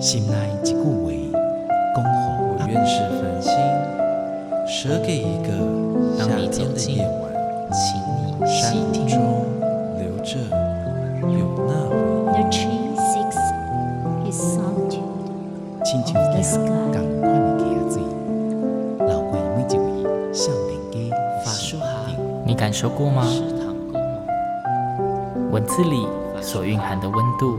心内一句话，恭候我愿是繁星，舍给一个夏天的夜晚，请你细听。中留着有那位。The tree seeks his solitude 亲像一 sky 样共款的溪水，流过每一位少年家法术好，你感受过吗？文字里所蕴含的温度，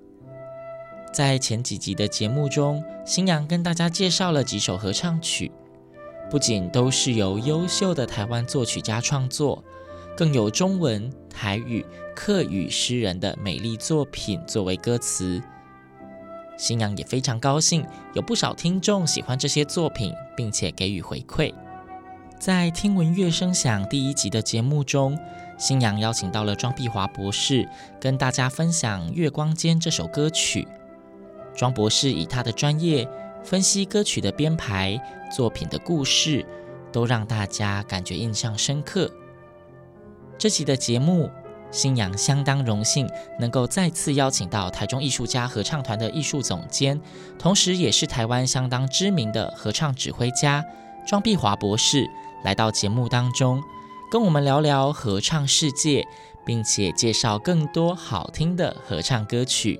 在前几集的节目中，新阳跟大家介绍了几首合唱曲，不仅都是由优秀的台湾作曲家创作，更有中文、台语、客语诗人的美丽作品作为歌词。新阳也非常高兴，有不少听众喜欢这些作品，并且给予回馈。在听闻乐声响第一集的节目中，新阳邀请到了庄碧华博士，跟大家分享《月光间》这首歌曲。庄博士以他的专业分析歌曲的编排、作品的故事，都让大家感觉印象深刻。这期的节目，新阳相当荣幸能够再次邀请到台中艺术家合唱团的艺术总监，同时也是台湾相当知名的合唱指挥家庄碧华博士。来到节目当中，跟我们聊聊合唱世界，并且介绍更多好听的合唱歌曲。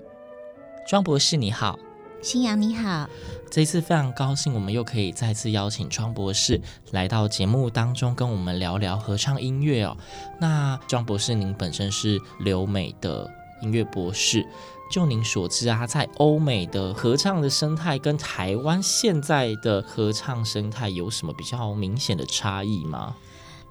庄博士你好，新阳你好，这一次非常高兴，我们又可以再次邀请庄博士来到节目当中，跟我们聊聊合唱音乐哦。那庄博士，您本身是留美的音乐博士。就您所知啊，在欧美的合唱的生态跟台湾现在的合唱生态有什么比较明显的差异吗？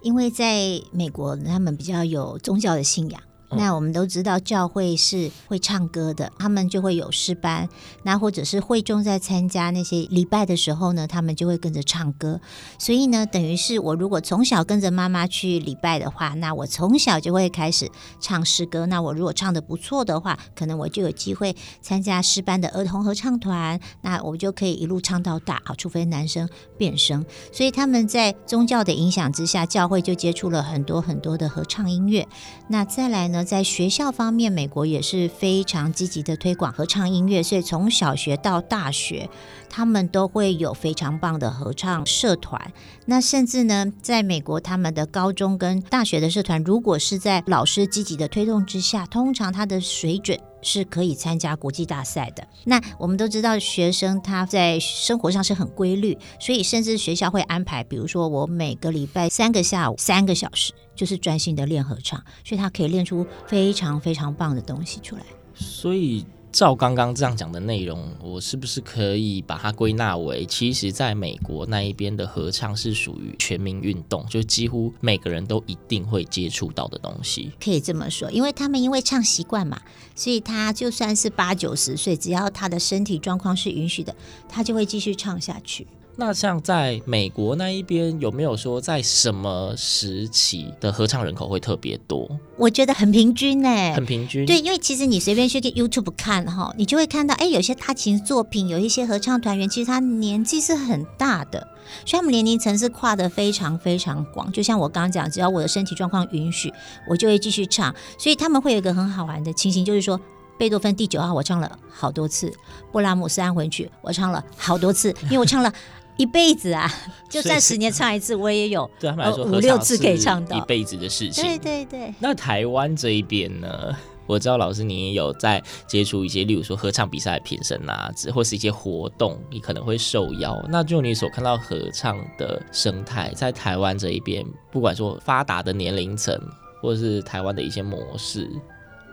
因为在美国，他们比较有宗教的信仰。那我们都知道教会是会唱歌的，他们就会有诗班。那或者是会众在参加那些礼拜的时候呢，他们就会跟着唱歌。所以呢，等于是我如果从小跟着妈妈去礼拜的话，那我从小就会开始唱诗歌。那我如果唱的不错的话，可能我就有机会参加诗班的儿童合唱团。那我就可以一路唱到大，好，除非男生变声。所以他们在宗教的影响之下，教会就接触了很多很多的合唱音乐。那再来呢？在学校方面，美国也是非常积极的推广合唱音乐，所以从小学到大学，他们都会有非常棒的合唱社团。那甚至呢，在美国，他们的高中跟大学的社团，如果是在老师积极的推动之下，通常他的水准是可以参加国际大赛的。那我们都知道，学生他在生活上是很规律，所以甚至学校会安排，比如说我每个礼拜三个下午三个小时。就是专心的练合唱，所以他可以练出非常非常棒的东西出来。所以照刚刚这样讲的内容，我是不是可以把它归纳为，其实在美国那一边的合唱是属于全民运动，就几乎每个人都一定会接触到的东西？可以这么说，因为他们因为唱习惯嘛，所以他就算是八九十岁，只要他的身体状况是允许的，他就会继续唱下去。那像在美国那一边，有没有说在什么时期的合唱人口会特别多？我觉得很平均呢，很平均。对，因为其实你随便去 YouTube 看哈，你就会看到，哎，有些大型作品，有一些合唱团员，其实他年纪是很大的，所以他们年龄层是跨得非常非常广。就像我刚刚讲，只要我的身体状况允许，我就会继续唱。所以他们会有一个很好玩的情形，就是说，贝多芬第九号我唱了好多次，布拉姆斯安魂曲我唱了好多次，因为我唱了。一辈子啊，就算十年唱一次，我也有对他们来说五六次可以唱到一辈子的事情。对对对。那台湾这一边呢？我知道老师你也有在接触一些，例如说合唱比赛的评审啊，或是一些活动，你可能会受邀。那就你所看到合唱的生态，在台湾这一边，不管说发达的年龄层，或是台湾的一些模式，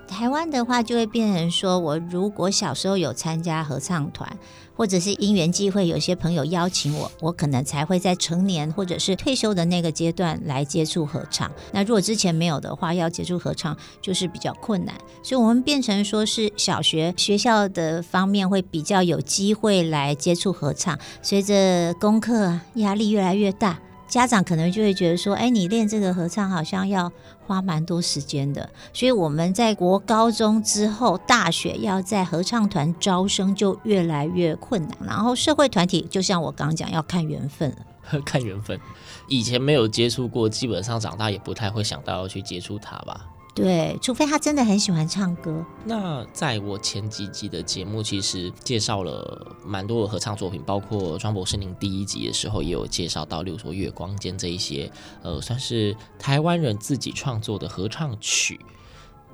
台湾的话，就会变成说，我如果小时候有参加合唱团，或者是因缘际会，有些朋友邀请我，我可能才会在成年或者是退休的那个阶段来接触合唱。那如果之前没有的话，要接触合唱就是比较困难。所以，我们变成说是小学学校的方面会比较有机会来接触合唱。随着功课压力越来越大。家长可能就会觉得说，哎，你练这个合唱好像要花蛮多时间的，所以我们在国高中之后，大学要在合唱团招生就越来越困难。然后社会团体，就像我刚讲，要看缘分了，看缘分。以前没有接触过，基本上长大也不太会想到要去接触它吧。对，除非他真的很喜欢唱歌。那在我前几集的节目，其实介绍了蛮多的合唱作品，包括庄博士您第一集的时候也有介绍到，例如说《月光间》这一些，呃，算是台湾人自己创作的合唱曲。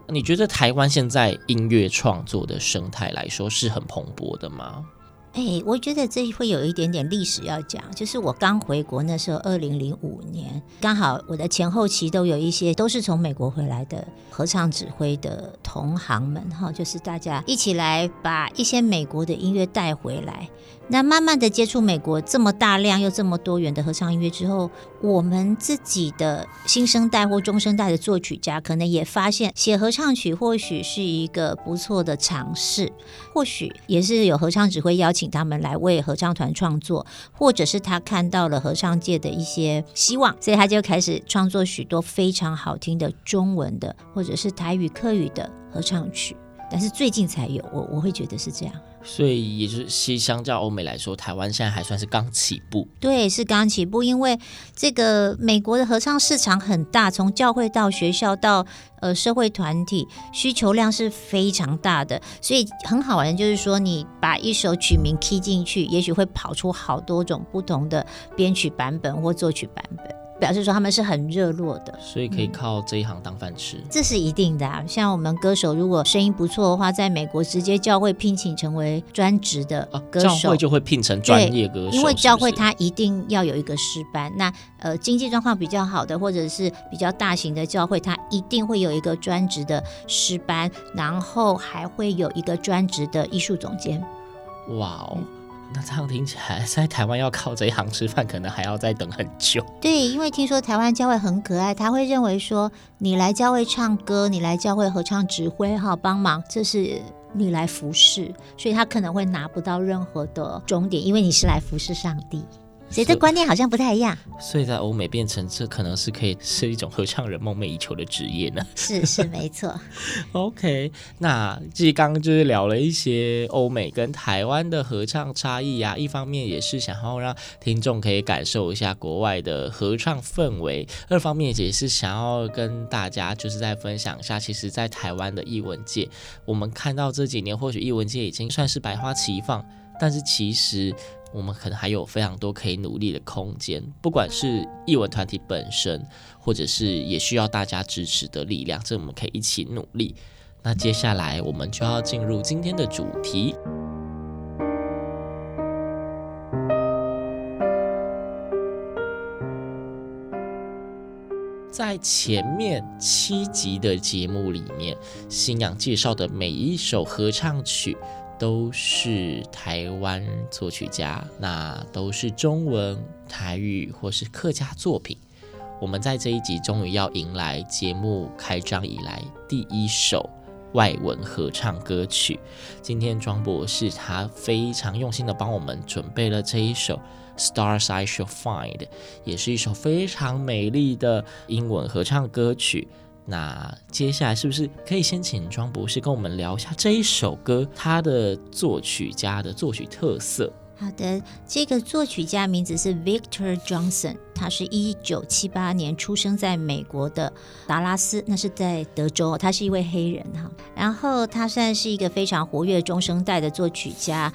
你觉得台湾现在音乐创作的生态来说是很蓬勃的吗？哎、我觉得这会有一点点历史要讲，就是我刚回国那时候，二零零五年，刚好我的前后期都有一些都是从美国回来的合唱指挥的同行们，哈，就是大家一起来把一些美国的音乐带回来。那慢慢的接触美国这么大量又这么多元的合唱音乐之后，我们自己的新生代或中生代的作曲家可能也发现写合唱曲或许是一个不错的尝试，或许也是有合唱指挥邀请他们来为合唱团创作，或者是他看到了合唱界的一些希望，所以他就开始创作许多非常好听的中文的或者是台语客语的合唱曲。但是最近才有，我我会觉得是这样。所以也就是，相较欧美来说，台湾现在还算是刚起步。对，是刚起步，因为这个美国的合唱市场很大，从教会到学校到呃社会团体，需求量是非常大的。所以很好玩的就是说，你把一首曲名 key 进去，也许会跑出好多种不同的编曲版本或作曲版本。表示说他们是很热络的，所以可以靠这一行当饭吃。嗯，这是一定的啊。像我们歌手，如果声音不错的话，在美国直接教会聘请成为专职的歌手，啊，教会就会聘成专业歌手。因为教会他一定要有一个师班。那呃，经济状况比较好的，或者是比较大型的教会，他一定会有一个专职的师班，然后还会有一个专职的艺术总监。哇哦！那这样听起来，在台湾要靠这一行吃饭，可能还要再等很久。对，因为听说台湾教会很可爱，他会认为说，你来教会唱歌，你来教会合唱指挥哈，帮忙，这是你来服侍，所以他可能会拿不到任何的终点，因为你是来服侍上帝。所以这观念好像不太一样，所以在欧美变成这可能是可以是一种合唱人梦寐以求的职业呢？是是没错。OK，那其实刚刚就是聊了一些欧美跟台湾的合唱差异、啊，一方面也是想要让听众可以感受一下国外的合唱氛围，二方面也是想要跟大家就是在分享一下，其实，在台湾的艺文界，我们看到这几年或许艺文界已经算是百花齐放，但是其实。我们可能还有非常多可以努力的空间，不管是艺文团体本身，或者是也需要大家支持的力量，这我们可以一起努力。那接下来我们就要进入今天的主题。在前面七集的节目里面，新娘介绍的每一首合唱曲，都是台湾作曲家，那都是中文、台语或是客家作品。我们在这一集终于要迎来节目开张以来第一首外文合唱歌曲。今天庄博士他非常用心的帮我们准备了这一首《Stars I Shall Find》，也是一首非常美丽的英文合唱歌曲。那接下来是不是可以先请庄博士跟我们聊一下这一首歌，它的作曲家的作曲特色？好的，这个作曲家名字是 Victor Johnson，他是一九七八年出生在美国的达拉斯，那是在德州，他是一位黑人哈。然后他算是一个非常活跃中生代的作曲家。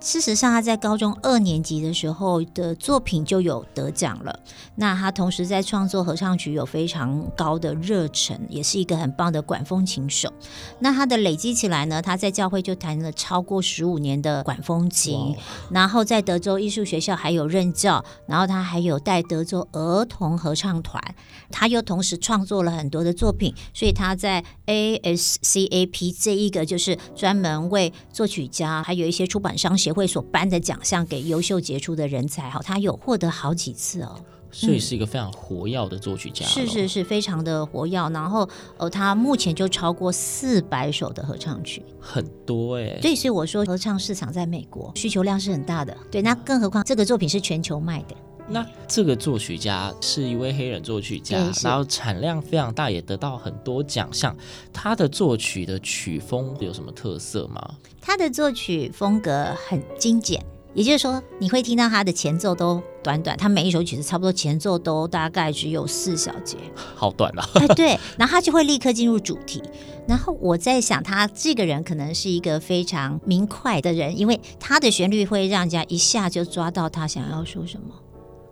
事实上，他在高中二年级的时候的作品就有得奖了。那他同时在创作合唱曲有非常高的热忱，也是一个很棒的管风琴手。那他的累积起来呢，他在教会就弹了超过十五年的管风琴，然后在德州艺术学校还有任教，然后他还有带德州儿童合唱团。他又同时创作了很多的作品，所以他在 ASCAP 这一个就是专门为作曲家还有一些出版商写。协会所颁的奖项给优秀杰出的人才，哈，他有获得好几次哦，所以是一个非常活跃的作曲家，是是是非常的活跃。然后，呃，他目前就超过四百首的合唱曲，很多哎。对，所以我说合唱市场在美国需求量是很大的。对，那更何况这个作品是全球卖的。那这个作曲家是一位黑人作曲家，然后产量非常大，也得到很多奖项。他的作曲的曲风有什么特色吗？他的作曲风格很精简，也就是说，你会听到他的前奏都短短，他每一首曲子差不多前奏都大概只有四小节，好短啊！哎，对，然后他就会立刻进入主题。然后我在想，他这个人可能是一个非常明快的人，因为他的旋律会让人家一下就抓到他想要说什么。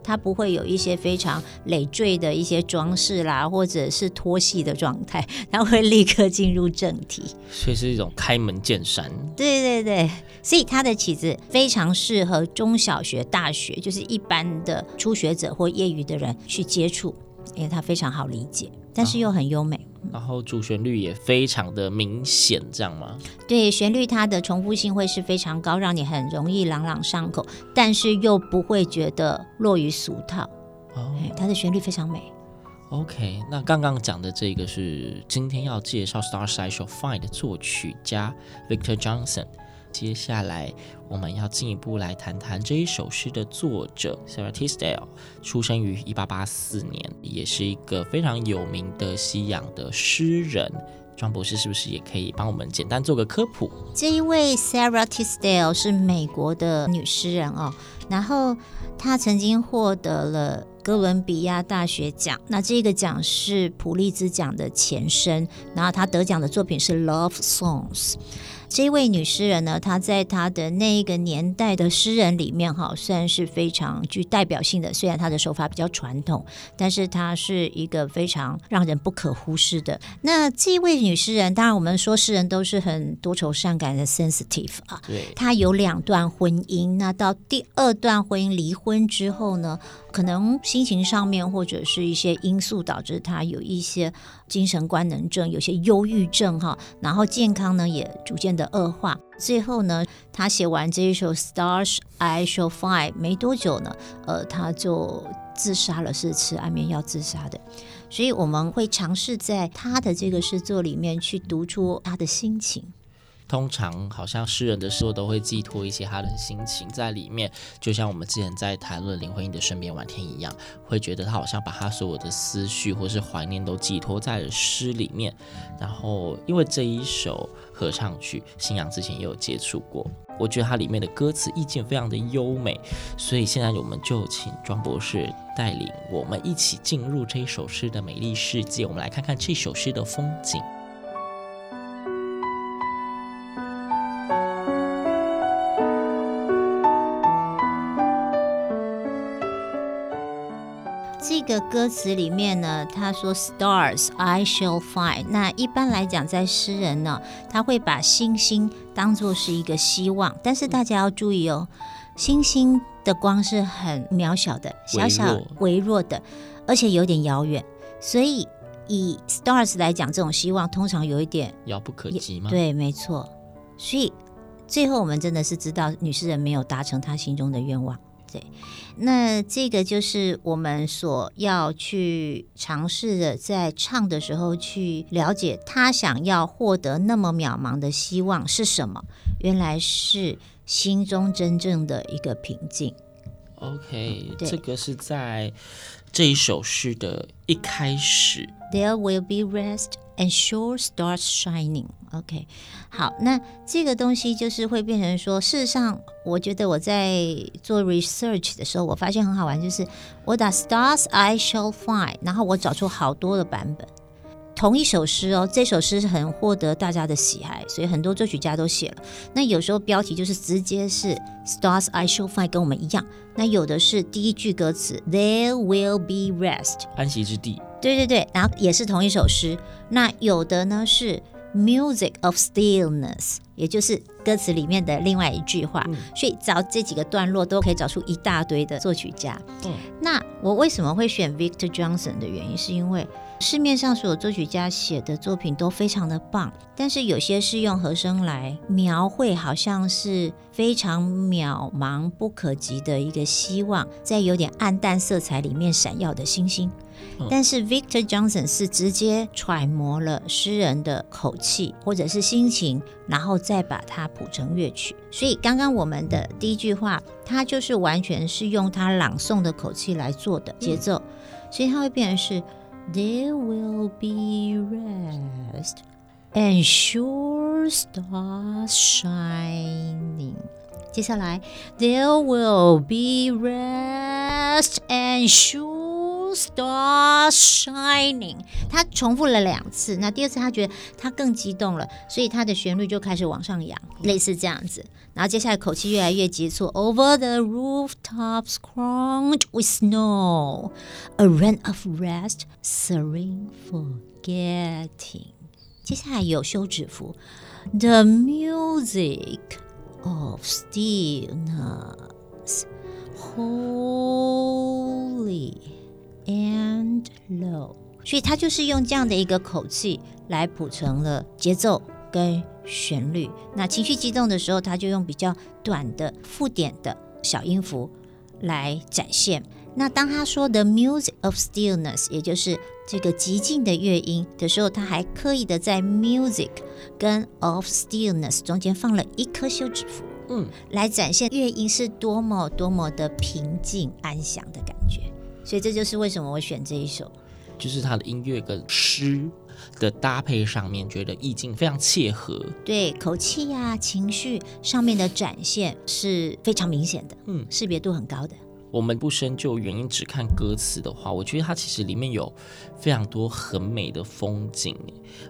它不会有一些非常累赘的一些装饰啦，或者是脱戏的状态，它会立刻进入正题，所以是一种开门见山。对对对，所以他的曲子非常适合中小学、大学，就是一般的初学者或业余的人去接触，因为它非常好理解，但是又很优美。啊然后主旋律也非常的明显，这样吗？对，旋律它的重复性会是非常高，让你很容易朗朗上口，但是又不会觉得落于俗套。哦，它的旋律非常美。OK，那刚刚讲的这个是今天要介绍《Stars I Shall Find》的作曲家 Victor Johnson。接下来我们要进一步来谈谈这一首诗的作者 Sarah Tisdale，出生于一八八四年，也是一个非常有名的西洋的诗人。庄博士是不是也可以帮我们简单做个科普？这一位 Sarah Tisdale 是美国的女诗人哦，然后她曾经获得了哥伦比亚大学奖，那这个奖是普利兹奖的前身，然后她得奖的作品是 Love Songs。这位女诗人呢，她在她的那一个年代的诗人里面，哈，算是非常具代表性的。虽然她的手法比较传统，但是她是一个非常让人不可忽视的。那这位女诗人，当然我们说诗人都是很多愁善感的 sensitive 啊。对。她有两段婚姻，那到第二段婚姻离婚之后呢，可能心情上面或者是一些因素导致她有一些精神官能症，有些忧郁症哈，然后健康呢也逐渐的恶化，最后呢，他写完这一首《Stars I Shall Find》没多久呢，呃，他就自杀了，是吃安眠药自杀的。所以我们会尝试在他的这个诗作里面去读出他的心情。通常好像诗人的诗都会寄托一些他的心情在里面，就像我们之前在谈论林徽因的《身边晚天》一样，会觉得他好像把他所有的思绪或是怀念都寄托在了诗里面。然后，因为这一首合唱曲，星洋之前也有接触过，我觉得它里面的歌词意境非常的优美，所以现在我们就请庄博士带领我们一起进入这一首诗的美丽世界，我们来看看这首诗的风景。这个歌词里面呢，他说 “Stars I shall find”。那一般来讲，在诗人呢，他会把星星当作是一个希望。但是大家要注意哦，星星的光是很渺小的、小小微弱的，而且有点遥远。所以以 “Stars” 来讲，这种希望通常有一点遥不可及吗？对，没错。所以最后我们真的是知道，女诗人没有达成她心中的愿望。对，那这个就是我们所要去尝试的，在唱的时候去了解他想要获得那么渺茫的希望是什么？原来是心中真正的一个平静。OK，这个是在这一首诗的一开始。There will be rest and sure starts shining. OK，好，那这个东西就是会变成说，事实上，我觉得我在做 research 的时候，我发现很好玩，就是我打 stars I shall find，然后我找出好多的版本，同一首诗哦，这首诗是很获得大家的喜爱，所以很多作曲家都写了。那有时候标题就是直接是 Stars I shall find，跟我们一样。那有的是第一句歌词 There will be rest，安息之地。对对对，然后也是同一首诗。那有的呢是 Music of stillness，也就是歌词里面的另外一句话。嗯、所以找这几个段落都可以找出一大堆的作曲家。嗯，那我为什么会选 Victor Johnson 的原因，是因为。市面上所有作曲家写的作品都非常的棒，但是有些是用和声来描绘，好像是非常渺茫不可及的一个希望，在有点暗淡色彩里面闪耀的星星。但是 Victor Johnson 是直接揣摩了诗人的口气或者是心情，然后再把它谱成乐曲。所以刚刚我们的第一句话，它就是完全是用他朗诵的口气来做的节奏，所以它会变成是。There will be rest and sure stars shining。接下来，There will be rest and sure stars shining。他重复了两次，那第二次他觉得他更激动了，所以他的旋律就开始往上扬，类似这样子。然后接下来口气越来越急促，Over the rooftops crowned with snow, a rain of rest, serene forgetting。接下来有休止符，The music of stillness, holy And low。所以他就是用这样的一个口气来谱成了节奏跟。旋律，那情绪激动的时候，他就用比较短的附点的小音符来展现。那当他说 the music of stillness，也就是这个极静的乐音的时候，他还刻意的在 music 跟 of stillness 中间放了一颗休止符，嗯，来展现乐音是多么多么的平静安详的感觉。所以这就是为什么我选这一首，就是他的音乐跟诗。的搭配上面，觉得意境非常切合，对口气呀、啊、情绪上面的展现是非常明显的，嗯，识别度很高的。我们不深究原因，只看歌词的话，我觉得它其实里面有非常多很美的风景，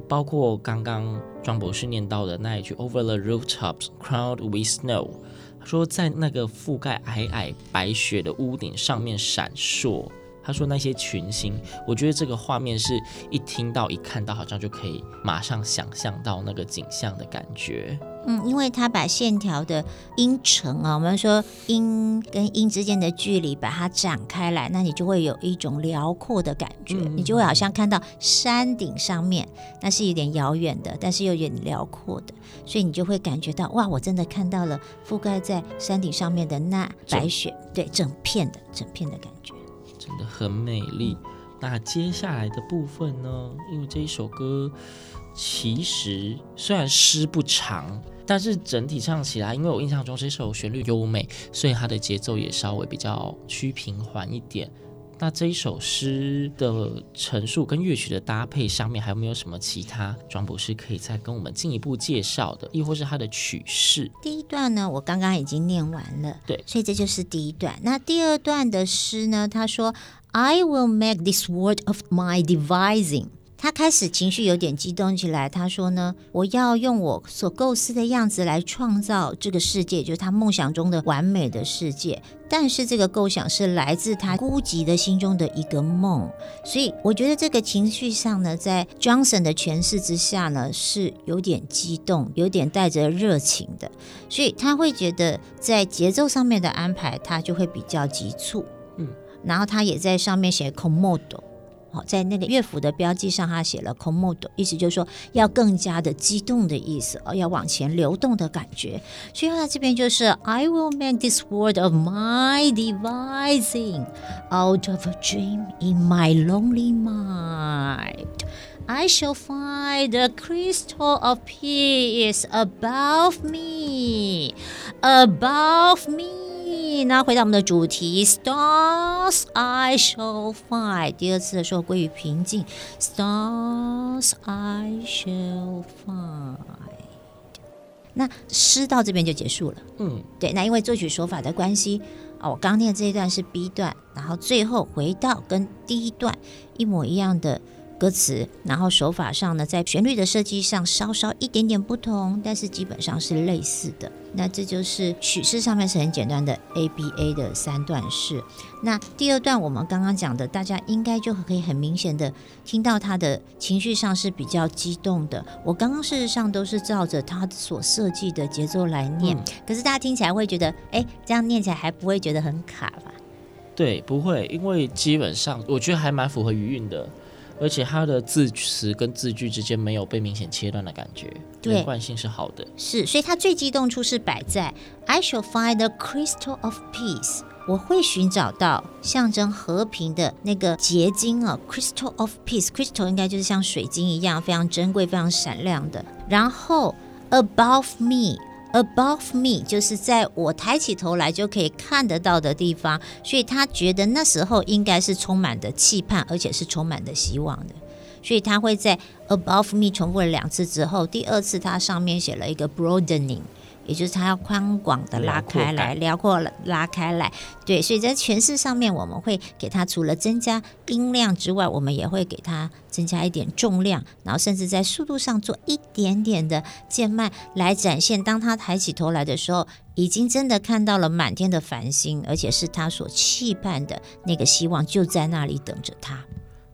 包括刚刚庄博士念到的那一句 “Over the rooftops crowned with snow”，他说在那个覆盖皑皑白雪的屋顶上面闪烁。他说那些群星，我觉得这个画面是一听到一看到，好像就可以马上想象到那个景象的感觉。嗯，因为他把线条的音程啊，我们说音跟音之间的距离，把它展开来，那你就会有一种辽阔的感觉，嗯、你就会好像看到山顶上面，那是有点遥远的，但是又有点辽阔的，所以你就会感觉到哇，我真的看到了覆盖在山顶上面的那白雪，对，整片的整片的感觉。很美丽。那接下来的部分呢？因为这一首歌其实虽然诗不长，但是整体唱起来，因为我印象中这首旋律优美，所以它的节奏也稍微比较趋平缓一点。那这一首诗的陈述跟乐曲的搭配上面，还有没有什么其他庄博士可以再跟我们进一步介绍的？亦或是它的曲式？第一段呢，我刚刚已经念完了，对，所以这就是第一段。那第二段的诗呢，他说：“I will make this world of my devising。”他开始情绪有点激动起来。他说呢：“我要用我所构思的样子来创造这个世界，就是他梦想中的完美的世界。但是这个构想是来自他孤寂的心中的一个梦。所以我觉得这个情绪上呢，在 Johnson 的诠释之下呢，是有点激动，有点带着热情的。所以他会觉得在节奏上面的安排，他就会比较急促。嗯，然后他也在上面写 Comodo。”好，在那个乐谱的标记上，他写了 “con modo”，意思就是说要更加的激动的意思，哦，要往前流动的感觉。所以他这边就是 “I will make this world of my devising out of a dream in my lonely mind. I shall find a crystal of peace above me, above me.” 那回到我们的主题，Stars I shall find。第二次的时候归于平静，Stars I shall find。那诗到这边就结束了。嗯，对。那因为作曲手法的关系啊，我刚念这一段是 B 段，然后最后回到跟第一段一模一样的歌词，然后手法上呢，在旋律的设计上稍稍一点点不同，但是基本上是类似的。那这就是曲式上面是很简单的 ABA 的三段式。那第二段我们刚刚讲的，大家应该就可以很明显的听到他的情绪上是比较激动的。我刚刚事实上都是照着他所设计的节奏来念，嗯、可是大家听起来会觉得，哎，这样念起来还不会觉得很卡吧？对，不会，因为基本上我觉得还蛮符合余韵的。而且它的字词跟字句之间没有被明显切断的感觉，连贯性是好的。是，所以它最激动处是摆在 I shall find the crystal of peace，我会寻找到象征和平的那个结晶啊，crystal of peace，crystal 应该就是像水晶一样非常珍贵、非常闪亮的。然后 above me。Above me 就是在我抬起头来就可以看得到的地方，所以他觉得那时候应该是充满的期盼，而且是充满的希望的，所以他会在 Above me 重复了两次之后，第二次他上面写了一个 broadening。也就是它要宽广的拉开来，辽阔拉开来，对，所以在诠释上面，我们会给它除了增加音量之外，我们也会给它增加一点重量，然后甚至在速度上做一点点的渐慢，来展现当他抬起头来的时候，已经真的看到了满天的繁星，而且是他所期盼的那个希望就在那里等着他。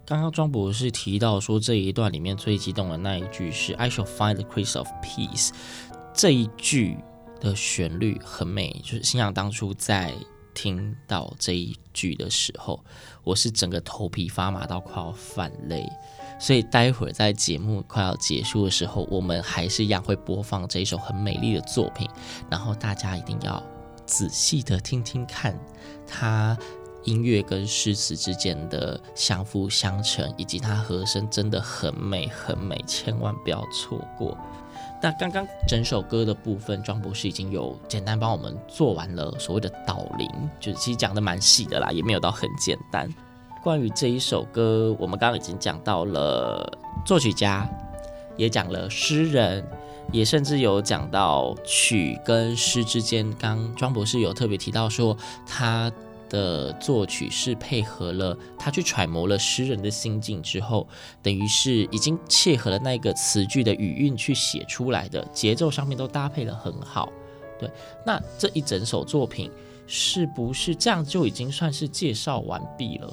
刚刚庄博士提到说，这一段里面最激动的那一句是 "I shall find the crystal of peace"。这一句的旋律很美，就是心想当初在听到这一句的时候，我是整个头皮发麻到快要泛泪。所以待会儿在节目快要结束的时候，我们还是一样会播放这一首很美丽的作品，然后大家一定要仔细的听听看，它音乐跟诗词之间的相辅相成，以及它和声真的很美很美，千万不要错过。那刚刚整首歌的部分，庄博士已经有简单帮我们做完了所谓的导聆，就是其实讲的蛮细的啦，也没有到很简单。关于这一首歌，我们刚刚已经讲到了作曲家，也讲了诗人，也甚至有讲到曲跟诗之间。刚庄博士有特别提到说他。的作曲是配合了他去揣摩了诗人的心境之后，等于是已经切合了那个词句的语韵去写出来的，节奏上面都搭配得很好。对，那这一整首作品是不是这样就已经算是介绍完毕了？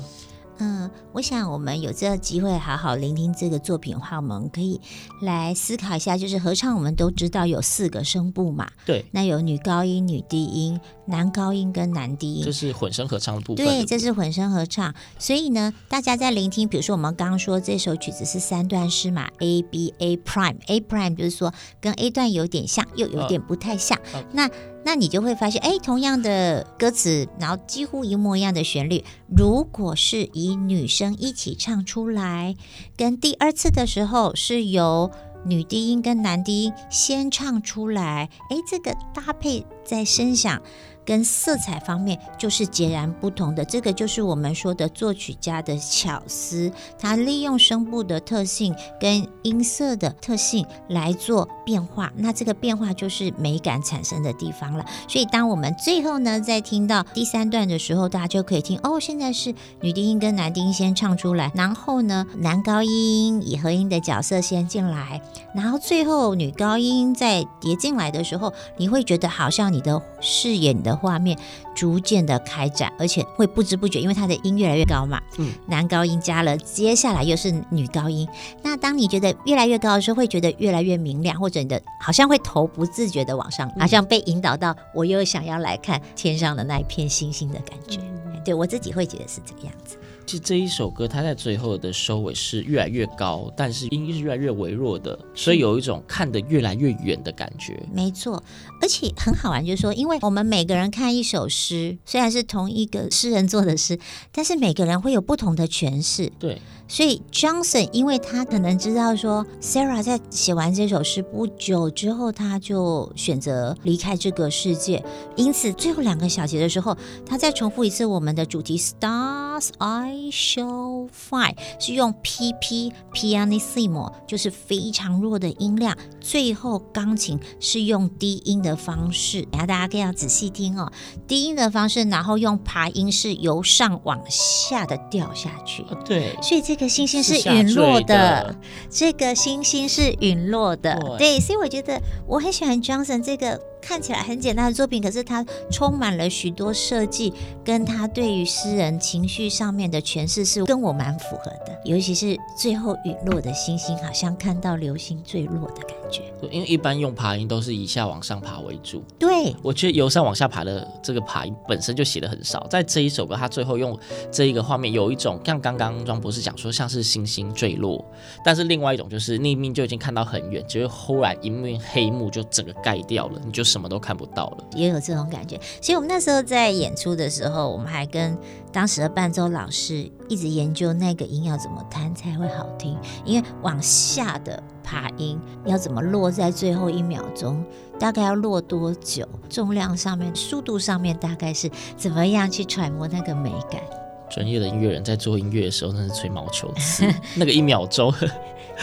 嗯，我想我们有这个机会好好聆听这个作品的话，我们可以来思考一下，就是合唱我们都知道有四个声部嘛，对，那有女高音、女低音、男高音跟男低音，这是混声合唱的部分。对，这是混声合唱。所以呢，大家在聆听，比如说我们刚刚说这首曲子是三段式嘛，A B A prime，A prime 就是说跟 A 段有点像，又有点不太像。哦、那那你就会发现，哎，同样的歌词，然后几乎一模一样的旋律，如果是以女生一起唱出来，跟第二次的时候是由女低音跟男低音先唱出来，哎，这个搭配在声响。跟色彩方面就是截然不同的，这个就是我们说的作曲家的巧思，他利用声部的特性跟音色的特性来做变化，那这个变化就是美感产生的地方了。所以当我们最后呢，在听到第三段的时候，大家就可以听哦，现在是女低音跟男低音先唱出来，然后呢，男高音以和音的角色先进来，然后最后女高音再叠进来的时候，你会觉得好像你的视野的。画面逐渐的开展，而且会不知不觉，因为它的音越来越高嘛，嗯，男高音加了，接下来又是女高音。那当你觉得越来越高的时候，会觉得越来越明亮，或者你的好像会头不自觉的往上，好像被引导到，我又想要来看天上的那一片星星的感觉。嗯，对，我自己会觉得是这个样子。其实这一首歌，它在最后的收尾是越来越高，但是音是越来越微弱的，所以有一种看得越来越远的感觉。没错，而且很好玩，就是说，因为我们每个人看一首诗，虽然是同一个诗人做的诗，但是每个人会有不同的诠释。对。所以 Johnson，因为他可能知道说，Sarah 在写完这首诗不久之后，他就选择离开这个世界，因此最后两个小节的时候，他再重复一次我们的主题 Stars I Show fine 是用 P P pianissimo，就是非常弱的音量。最后钢琴是用低音的方式，然后大家可以要仔细听哦，低音的方式，然后用爬音是由上往下的掉下去。对，所以这个星星是陨落的，的这个星星是陨落的。对，所以我觉得我很喜欢 Johnson 这个。看起来很简单的作品，可是它充满了许多设计，跟他对于诗人情绪上面的诠释是跟我蛮符合的。尤其是最后陨落的星星，好像看到流星坠落的感觉。因为一般用爬音都是以下往上爬为主。对，我觉得由上往下爬的这个爬音本身就写的很少。在这一首歌，他最后用这一个画面，有一种像刚刚庄博士讲说，像是星星坠落，但是另外一种就是逆命就已经看到很远，结果忽然一面黑幕就整个盖掉了，你就。什么都看不到了，也有这种感觉。所以，我们那时候在演出的时候，我们还跟当时的伴奏老师一直研究那个音要怎么弹才会好听。因为往下的爬音要怎么落在最后一秒钟，大概要落多久？重量上面、速度上面，大概是怎么样去揣摩那个美感？专业的音乐人在做音乐的时候，那是吹毛求疵，那个一秒钟，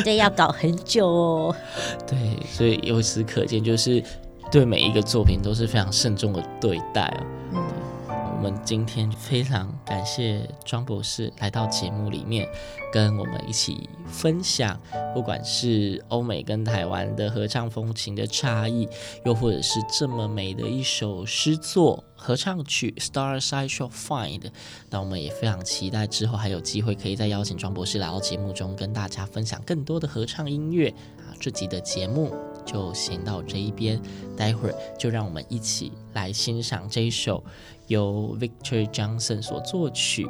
对，要搞很久哦。对，所以由此可见，就是。对每一个作品都是非常慎重的对待哦。嗯，我们今天非常感谢庄博士来到节目里面，跟我们一起分享，不管是欧美跟台湾的合唱风情的差异，又或者是这么美的一首诗作合唱曲《Stars I Shall Find》。那我们也非常期待之后还有机会可以再邀请庄博士来到节目中，跟大家分享更多的合唱音乐啊。这集的节目。就行到这一边，待会儿就让我们一起来欣赏这一首由 Victor Johnson 所作曲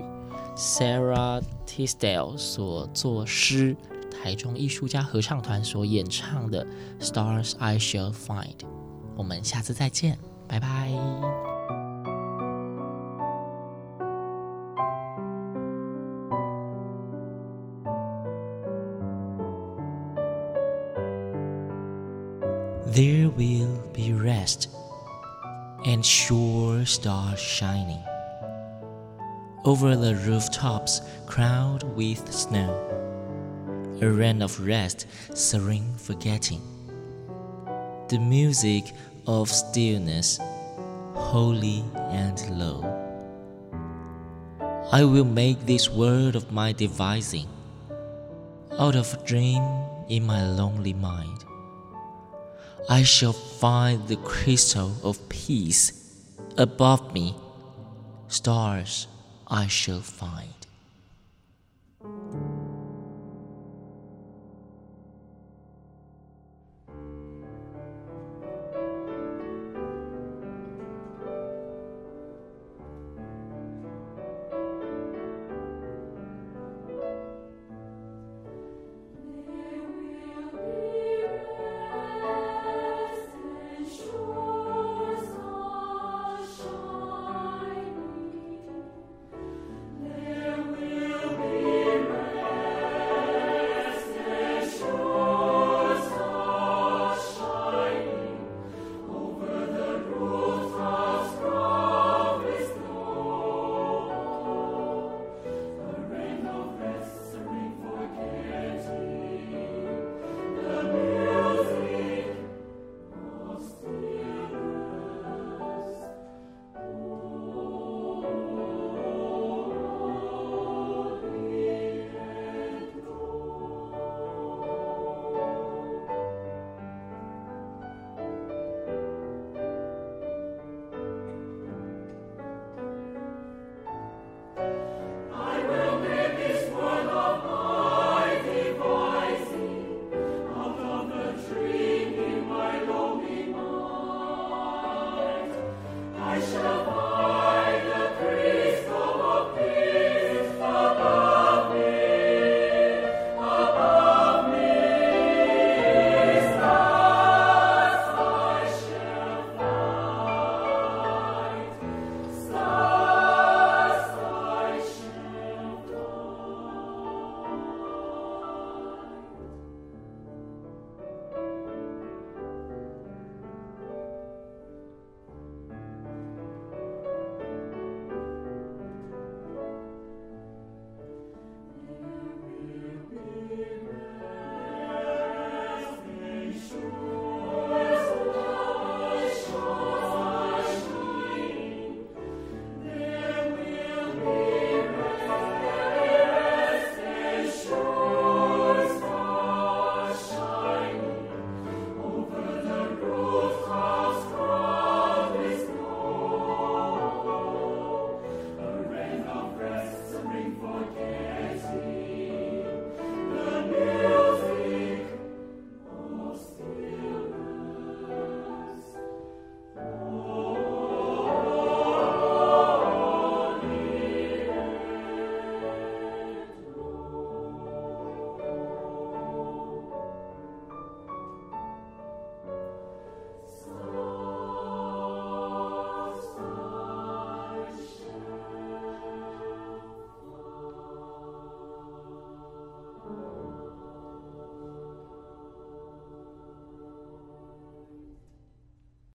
，Sarah Tisdale 所作诗，台中艺术家合唱团所演唱的《Stars I Shall Find》。我们下次再见，拜拜。There will be rest and sure stars shining over the rooftops crowned with snow. A rain of rest, serene forgetting. The music of stillness, holy and low. I will make this world of my devising out of dream in my lonely mind. I shall find the crystal of peace above me. Stars I shall find.